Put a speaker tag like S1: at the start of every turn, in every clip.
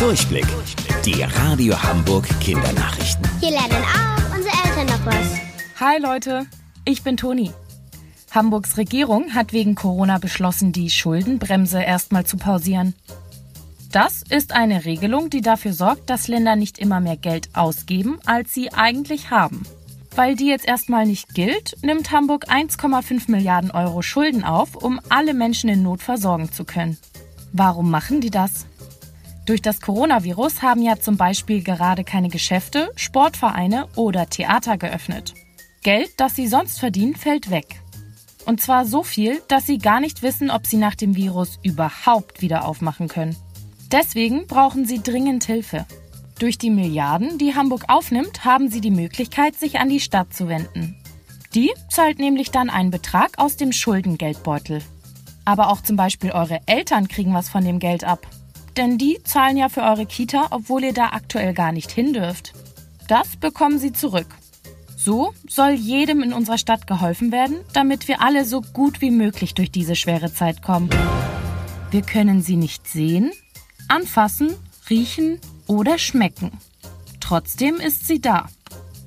S1: Durchblick. Die Radio Hamburg Kindernachrichten.
S2: Hier lernen auch unsere Eltern noch was.
S3: Hi Leute, ich bin Toni. Hamburgs Regierung hat wegen Corona beschlossen, die Schuldenbremse erstmal zu pausieren. Das ist eine Regelung, die dafür sorgt, dass Länder nicht immer mehr Geld ausgeben, als sie eigentlich haben. Weil die jetzt erstmal nicht gilt, nimmt Hamburg 1,5 Milliarden Euro Schulden auf, um alle Menschen in Not versorgen zu können. Warum machen die das? Durch das Coronavirus haben ja zum Beispiel gerade keine Geschäfte, Sportvereine oder Theater geöffnet. Geld, das sie sonst verdienen, fällt weg. Und zwar so viel, dass sie gar nicht wissen, ob sie nach dem Virus überhaupt wieder aufmachen können. Deswegen brauchen sie dringend Hilfe. Durch die Milliarden, die Hamburg aufnimmt, haben sie die Möglichkeit, sich an die Stadt zu wenden. Die zahlt nämlich dann einen Betrag aus dem Schuldengeldbeutel. Aber auch zum Beispiel eure Eltern kriegen was von dem Geld ab. Denn die zahlen ja für eure Kita, obwohl ihr da aktuell gar nicht hin dürft. Das bekommen sie zurück. So soll jedem in unserer Stadt geholfen werden, damit wir alle so gut wie möglich durch diese schwere Zeit kommen. Wir können sie nicht sehen, anfassen, riechen oder schmecken. Trotzdem ist sie da.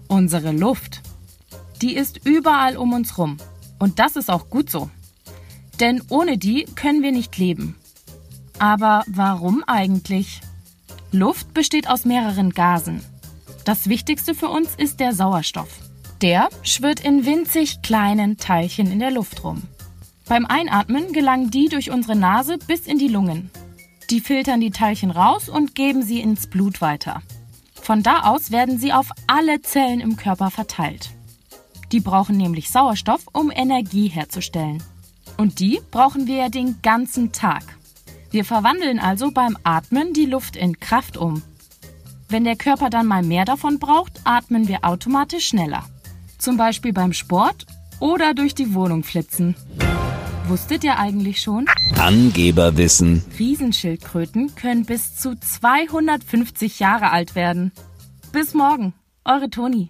S3: Unsere Luft. Die ist überall um uns rum. Und das ist auch gut so. Denn ohne die können wir nicht leben. Aber warum eigentlich? Luft besteht aus mehreren Gasen. Das wichtigste für uns ist der Sauerstoff. Der schwirrt in winzig kleinen Teilchen in der Luft rum. Beim Einatmen gelangen die durch unsere Nase bis in die Lungen. Die filtern die Teilchen raus und geben sie ins Blut weiter. Von da aus werden sie auf alle Zellen im Körper verteilt. Die brauchen nämlich Sauerstoff, um Energie herzustellen. Und die brauchen wir ja den ganzen Tag. Wir verwandeln also beim Atmen die Luft in Kraft um. Wenn der Körper dann mal mehr davon braucht, atmen wir automatisch schneller. Zum Beispiel beim Sport oder durch die Wohnung flitzen. Wusstet ihr eigentlich schon?
S1: Angeberwissen.
S3: Riesenschildkröten können bis zu 250 Jahre alt werden. Bis morgen, eure Toni.